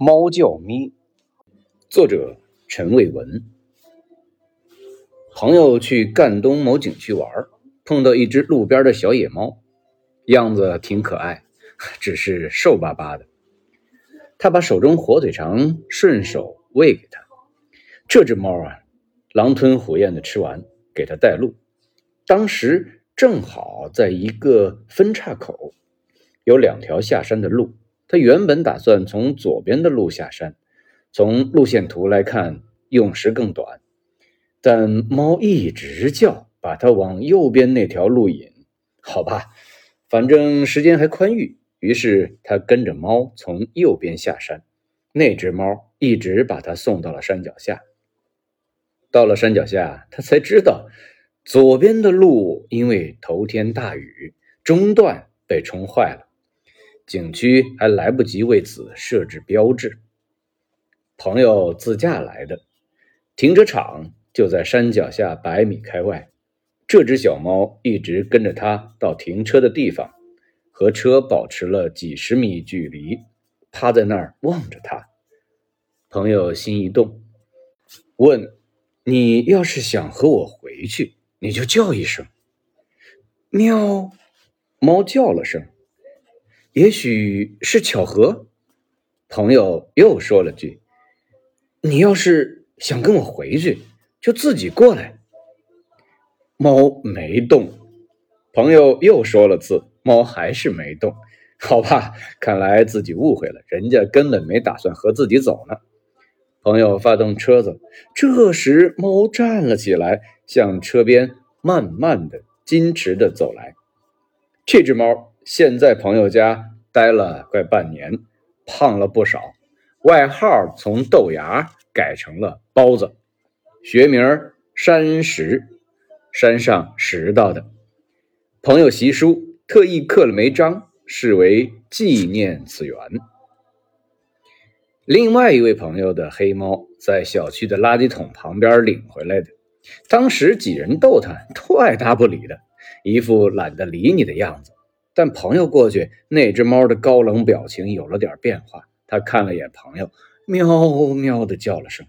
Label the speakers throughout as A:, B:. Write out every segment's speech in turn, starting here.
A: 猫叫咪，作者陈卫文。朋友去赣东某景区玩，碰到一只路边的小野猫，样子挺可爱，只是瘦巴巴的。他把手中火腿肠顺手喂给他。这只猫啊，狼吞虎咽的吃完，给他带路。当时正好在一个分岔口，有两条下山的路。他原本打算从左边的路下山，从路线图来看，用时更短。但猫一直叫，把它往右边那条路引。好吧，反正时间还宽裕，于是他跟着猫从右边下山。那只猫一直把他送到了山脚下。到了山脚下，他才知道，左边的路因为头天大雨中断，被冲坏了。景区还来不及为此设置标志。朋友自驾来的，停车场就在山脚下百米开外。这只小猫一直跟着他到停车的地方，和车保持了几十米距离，趴在那儿望着他。朋友心一动，问：“你要是想和我回去，你就叫一声。”喵，猫叫了声。也许是巧合，朋友又说了句：“你要是想跟我回去，就自己过来。”猫没动。朋友又说了次，猫还是没动。好吧，看来自己误会了，人家根本没打算和自己走呢。朋友发动车子，这时猫站了起来，向车边慢慢的、矜持的走来。这只猫。现在朋友家待了快半年，胖了不少，外号从豆芽改成了包子，学名山石，山上拾到的。朋友习书特意刻了枚章，视为纪念此缘。另外一位朋友的黑猫在小区的垃圾桶旁边领回来的，当时几人逗他，都爱答不理的，一副懒得理你的样子。但朋友过去，那只猫的高冷表情有了点变化。他看了眼朋友，喵喵的叫了声。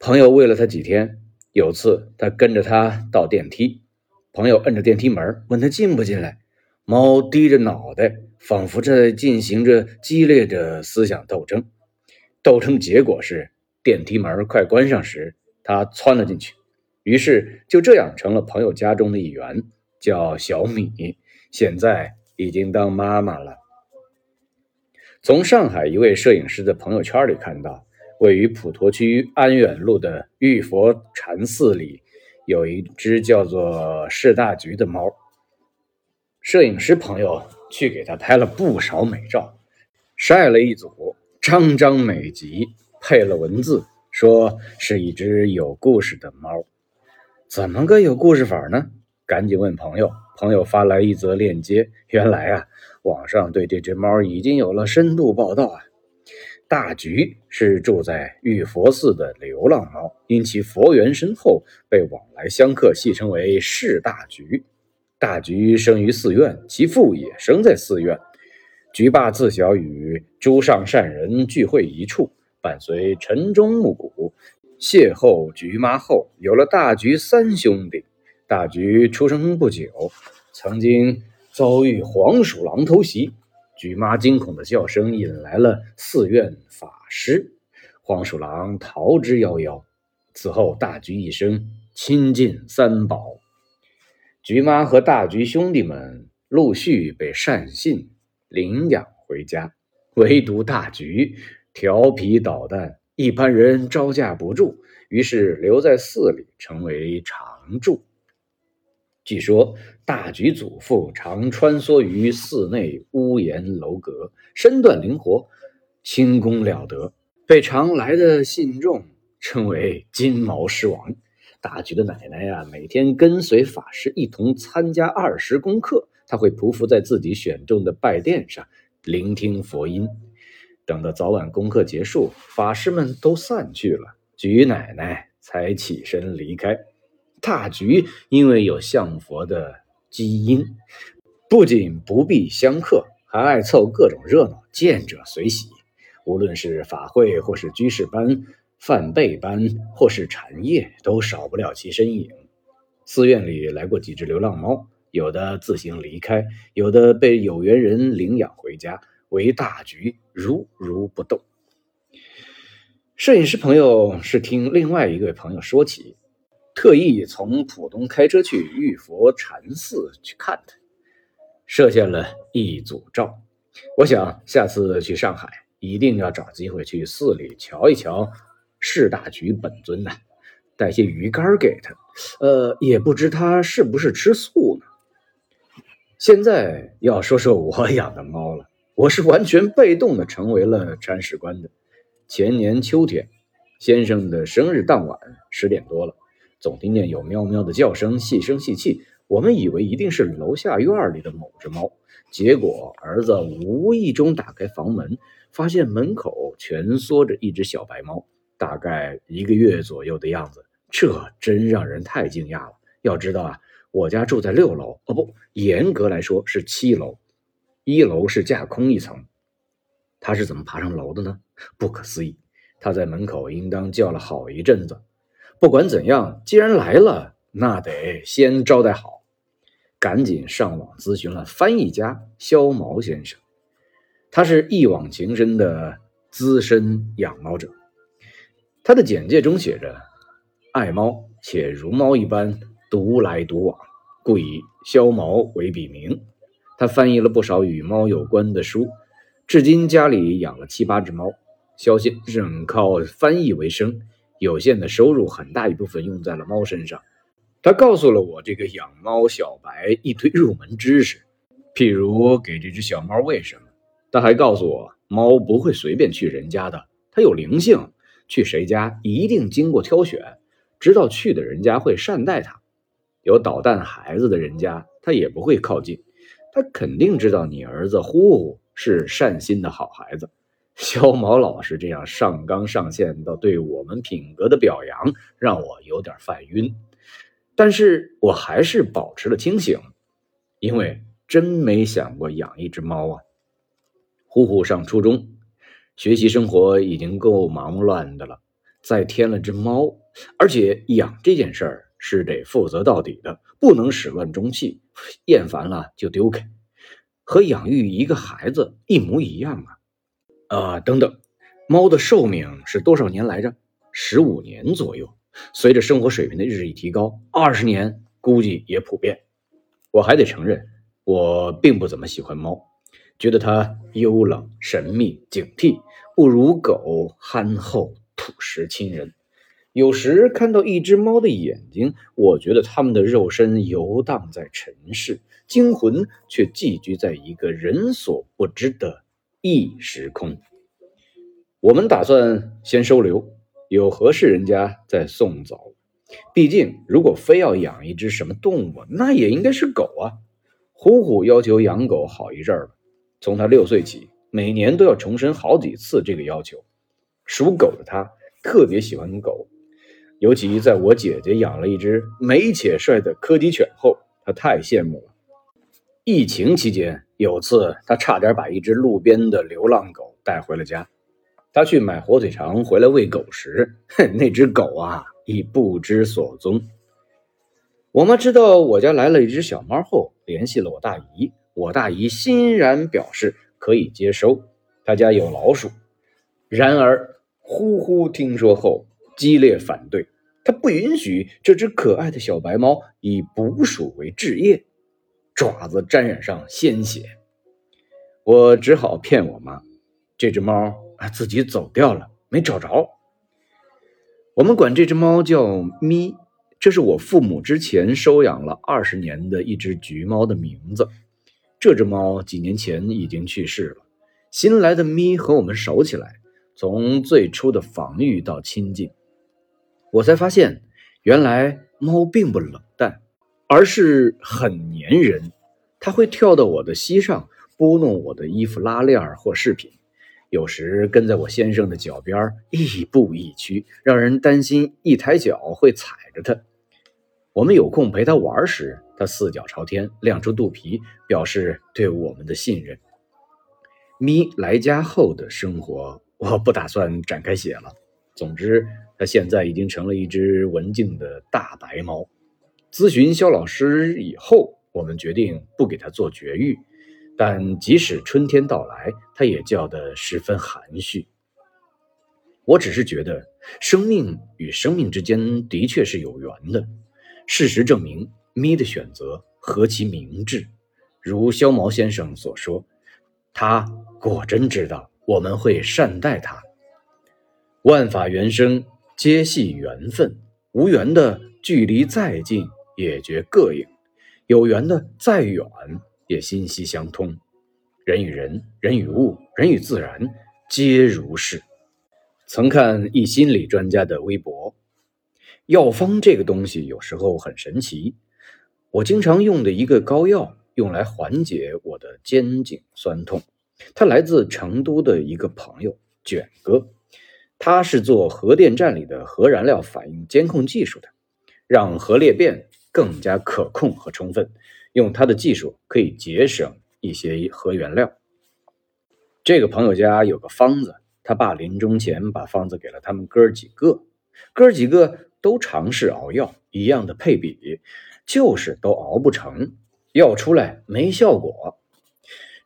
A: 朋友喂了他几天。有次他跟着他到电梯，朋友摁着电梯门，问他进不进来。猫低着脑袋，仿佛在进行着激烈的思想斗争。斗争结果是，电梯门快关上时，他窜了进去。于是就这样成了朋友家中的一员，叫小米。现在已经当妈妈了。从上海一位摄影师的朋友圈里看到，位于普陀区安远路的玉佛禅寺里，有一只叫做释大菊的猫。摄影师朋友去给他拍了不少美照，晒了一组，张张美集，配了文字，说是一只有故事的猫。怎么个有故事法呢？赶紧问朋友。朋友发来一则链接，原来啊，网上对这只猫已经有了深度报道啊。大橘是住在玉佛寺的流浪猫，因其佛缘深厚，被往来香客戏称为“释大橘”。大橘生于寺院，其父也生在寺院。橘爸自小与诸上善人聚会一处，伴随晨钟暮鼓，邂逅橘妈后，有了大橘三兄弟。大橘出生不久，曾经遭遇黄鼠狼偷袭，橘妈惊恐的叫声引来了寺院法师，黄鼠狼逃之夭夭。此后，大橘一生亲近三宝。橘妈和大橘兄弟们陆续被善信领养回家，唯独大橘调皮捣蛋，一般人招架不住，于是留在寺里，成为常住。据说大橘祖父常穿梭于寺内屋檐楼阁，身段灵活，轻功了得，被常来的信众称为“金毛狮王”。大橘的奶奶呀，每天跟随法师一同参加二十功课，他会匍匐在自己选中的拜垫上，聆听佛音。等到早晚功课结束，法师们都散去了，橘奶奶才起身离开。大橘因为有相佛的基因，不仅不避相克，还爱凑各种热闹，见者随喜。无论是法会，或是居士班、梵呗班，或是禅业，都少不了其身影。寺院里来过几只流浪猫，有的自行离开，有的被有缘人领养回家，为大局如如不动。摄影师朋友是听另外一位朋友说起，特意从浦东开车去玉佛禅寺去看他，摄下了一组照。我想下次去上海，一定要找机会去寺里瞧一瞧释大局本尊呐，带些鱼干给他。呃，也不知他是不是吃素呢。现在要说说我养的猫了，我是完全被动的成为了铲屎官的。前年秋天，先生的生日当晚十点多了，总听见有喵喵的叫声，细声细气。我们以为一定是楼下院里的某只猫。结果，儿子无意中打开房门，发现门口蜷缩着一只小白猫，大概一个月左右的样子。这真让人太惊讶了。要知道啊，我家住在六楼，哦不，严格来说是七楼，一楼是架空一层。他是怎么爬上楼的呢？不可思议！他在门口应当叫了好一阵子。不管怎样，既然来了，那得先招待好。赶紧上网咨询了翻译家肖毛先生，他是一往情深的资深养猫者。他的简介中写着：“爱猫且如猫一般独来独往，故以肖毛为笔名。”他翻译了不少与猫有关的书，至今家里养了七八只猫。肖先生靠翻译为生，有限的收入很大一部分用在了猫身上。他告诉了我这个养猫小白一堆入门知识，譬如给这只小猫喂什么。他还告诉我，猫不会随便去人家的，它有灵性，去谁家一定经过挑选，知道去的人家会善待它。有捣蛋孩子的人家，它也不会靠近。它肯定知道你儿子呼呼是善心的好孩子。肖毛老师这样上纲上线到对我们品格的表扬，让我有点犯晕。但是我还是保持了清醒，因为真没想过养一只猫啊。呼呼上初中，学习生活已经够忙乱的了，再添了只猫，而且养这件事儿是得负责到底的，不能始乱终弃，厌烦了就丢开，和养育一个孩子一模一样啊。啊，等等，猫的寿命是多少年来着？十五年左右。随着生活水平的日益提高，二十年估计也普遍。我还得承认，我并不怎么喜欢猫，觉得它幽冷、神秘、警惕，不如狗憨厚、朴实、亲人。有时看到一只猫的眼睛，我觉得它们的肉身游荡在尘世，精魂却寄居在一个人所不知的异时空。我们打算先收留。有合适人家再送走，毕竟如果非要养一只什么动物，那也应该是狗啊。虎虎要求养狗好一阵了，从他六岁起，每年都要重申好几次这个要求。属狗的他特别喜欢狗，尤其在我姐姐养了一只美且帅的柯基犬后，他太羡慕了。疫情期间，有次他差点把一只路边的流浪狗带回了家。他去买火腿肠回来喂狗时，那只狗啊已不知所踪。我妈知道我家来了一只小猫后，联系了我大姨。我大姨欣然表示可以接收，他家有老鼠。然而，呼呼听说后激烈反对，他不允许这只可爱的小白猫以捕鼠为置业，爪子沾染上鲜血。我只好骗我妈，这只猫啊。自己走掉了，没找着。我们管这只猫叫咪，这是我父母之前收养了二十年的一只橘猫的名字。这只猫几年前已经去世了。新来的咪和我们熟起来，从最初的防御到亲近，我才发现，原来猫并不冷淡，而是很粘人。它会跳到我的膝上，拨弄我的衣服拉链或饰品。有时跟在我先生的脚边，亦步亦趋，让人担心一抬脚会踩着他。我们有空陪他玩时，他四脚朝天，亮出肚皮，表示对我们的信任。咪来家后的生活，我不打算展开写了。总之，他现在已经成了一只文静的大白猫。咨询肖老师以后，我们决定不给他做绝育，但即使春天到来，他也叫得十分含蓄。我只是觉得，生命与生命之间的确是有缘的。事实证明，咪的选择何其明智。如肖毛先生所说，他果真知道我们会善待他。万法原生，皆系缘分。无缘的，距离再近也觉膈应；有缘的，再远也心息相通。人与人，人与物，人与自然，皆如是。曾看一心理专家的微博，药方这个东西有时候很神奇。我经常用的一个膏药，用来缓解我的肩颈酸痛。它来自成都的一个朋友卷哥，他是做核电站里的核燃料反应监控技术的，让核裂变更加可控和充分。用他的技术可以节省一些核原料。这个朋友家有个方子。他爸临终前把方子给了他们哥几个，哥几个都尝试熬药，一样的配比，就是都熬不成，药出来没效果。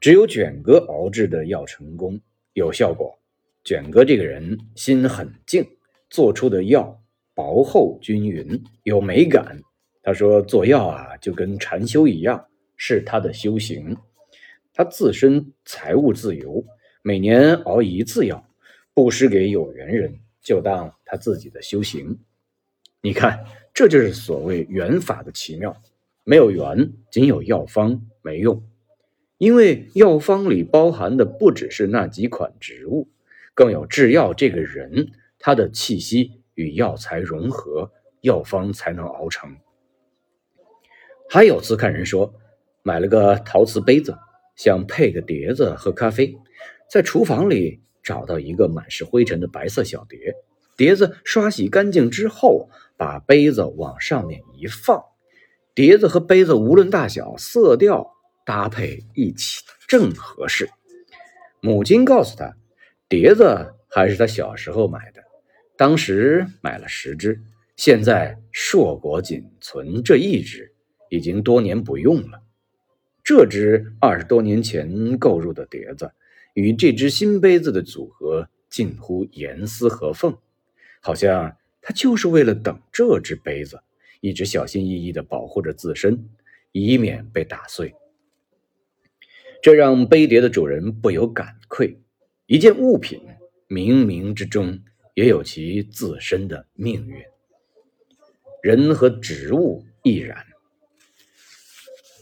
A: 只有卷哥熬制的药成功，有效果。卷哥这个人心很静，做出的药薄厚均匀，有美感。他说做药啊，就跟禅修一样，是他的修行。他自身财务自由。每年熬一次药，布施给有缘人，就当他自己的修行。你看，这就是所谓缘法的奇妙。没有缘，仅有药方没用，因为药方里包含的不只是那几款植物，更有制药这个人，他的气息与药材融合，药方才能熬成。还有次看人说，买了个陶瓷杯子，想配个碟子喝咖啡。在厨房里找到一个满是灰尘的白色小碟，碟子刷洗干净之后，把杯子往上面一放，碟子和杯子无论大小、色调搭配一起正合适。母亲告诉他，碟子还是他小时候买的，当时买了十只，现在硕果仅存这一只，已经多年不用了。这只二十多年前购入的碟子。与这只新杯子的组合近乎严丝合缝，好像他就是为了等这只杯子，一直小心翼翼地保护着自身，以免被打碎。这让杯碟的主人不由感愧：一件物品冥冥之中也有其自身的命运。人和植物亦然。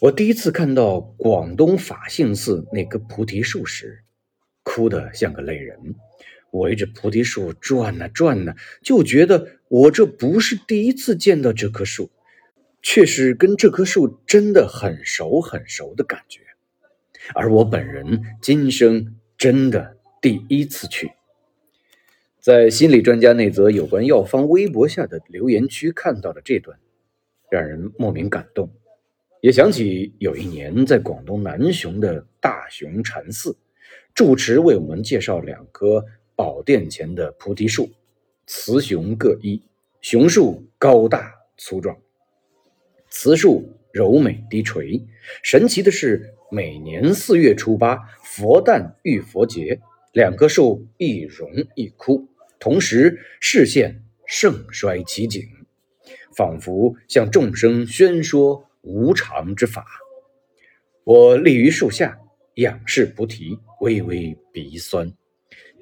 A: 我第一次看到广东法性寺那棵菩提树时。哭得像个泪人，围着菩提树转呐转呐，就觉得我这不是第一次见到这棵树，却是跟这棵树真的很熟很熟的感觉。而我本人今生真的第一次去，在心理专家那则有关药方微博下的留言区看到了这段，让人莫名感动，也想起有一年在广东南雄的大雄禅寺。住持为我们介绍两棵宝殿前的菩提树，雌雄各一。雄树高大粗壮，雌树柔美低垂。神奇的是，每年四月初八佛诞遇佛节，两棵树一荣一枯，同时视线盛衰奇景，仿佛向众生宣说无常之法。我立于树下。仰视菩提，微微鼻酸。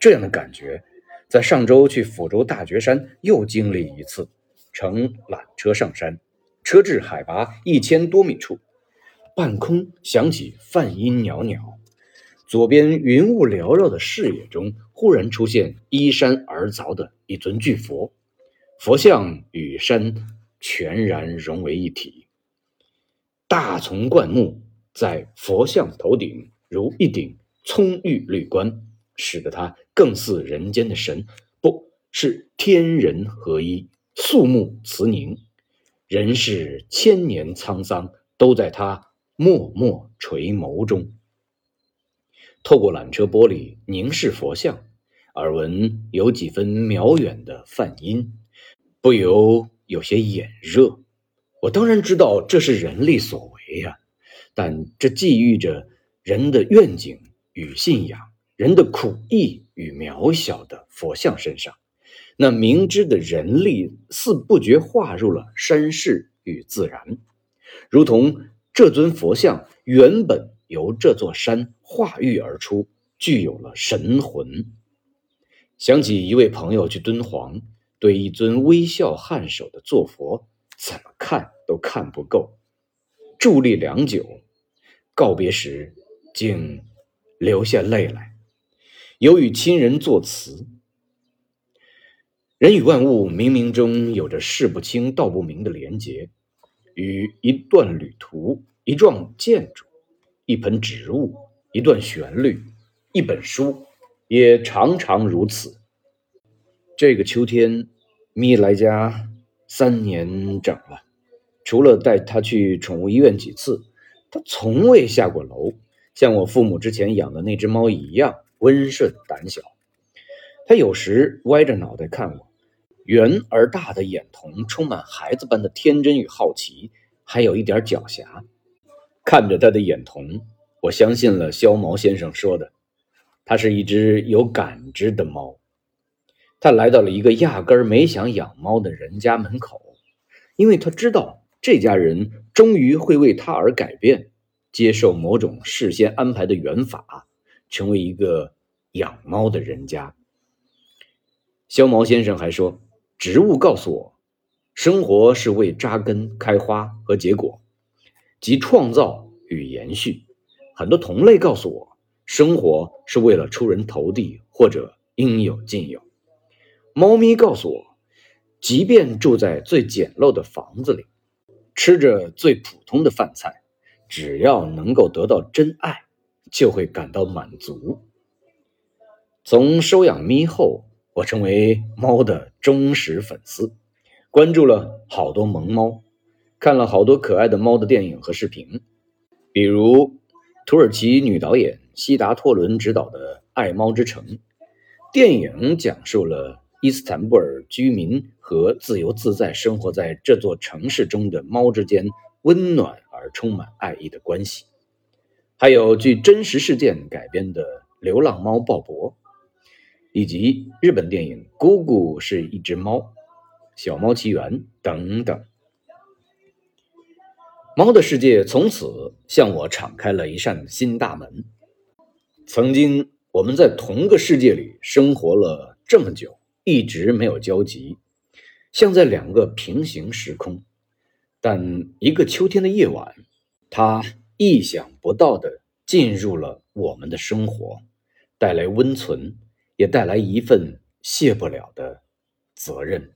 A: 这样的感觉，在上周去抚州大觉山又经历一次。乘缆车上山，车至海拔一千多米处，半空响起梵音袅袅，左边云雾缭绕的视野中，忽然出现依山而凿的一尊巨佛，佛像与山全然融为一体，大丛灌木在佛像头顶。如一顶葱郁绿冠，使得它更似人间的神，不是天人合一，肃穆慈宁。人世千年沧桑，都在他默默垂眸中。透过缆车玻璃凝视佛像，耳闻有几分渺远的梵音，不由有些眼热。我当然知道这是人力所为呀，但这寄寓着人的愿景与信仰，人的苦役与渺小的佛像身上。那明知的人力似不觉化入了山势与自然，如同这尊佛像原本由这座山化育而出，具有了神魂。想起一位朋友去敦煌，对一尊微笑颔首的坐佛，怎么看都看不够，伫立良久，告别时竟流下泪来，有与亲人作词。人与万物冥冥中有着事不清道不明的连结，与一段旅途、一幢建筑、一盆植物、一段旋律、一本书。也常常如此。这个秋天，咪来家三年整了，除了带他去宠物医院几次，他从未下过楼，像我父母之前养的那只猫一样温顺胆小。他有时歪着脑袋看我，圆而大的眼瞳充满孩子般的天真与好奇，还有一点狡黠。看着他的眼瞳，我相信了肖毛先生说的。它是一只有感知的猫，他来到了一个压根儿没想养猫的人家门口，因为他知道这家人终于会为他而改变，接受某种事先安排的缘法，成为一个养猫的人家。肖毛先生还说，植物告诉我，生活是为扎根、开花和结果，即创造与延续。很多同类告诉我。生活是为了出人头地，或者应有尽有。猫咪告诉我，即便住在最简陋的房子里，吃着最普通的饭菜，只要能够得到真爱，就会感到满足。从收养咪后，我成为猫的忠实粉丝，关注了好多萌猫，看了好多可爱的猫的电影和视频，比如土耳其女导演。西达托伦执导的《爱猫之城》电影讲述了伊斯坦布尔居民和自由自在生活在这座城市中的猫之间温暖而充满爱意的关系，还有据真实事件改编的《流浪猫鲍勃》，以及日本电影《姑姑是一只猫》《小猫奇缘》等等。猫的世界从此向我敞开了一扇新大门。曾经我们在同个世界里生活了这么久，一直没有交集，像在两个平行时空。但一个秋天的夜晚，它意想不到的进入了我们的生活，带来温存，也带来一份卸不了的责任。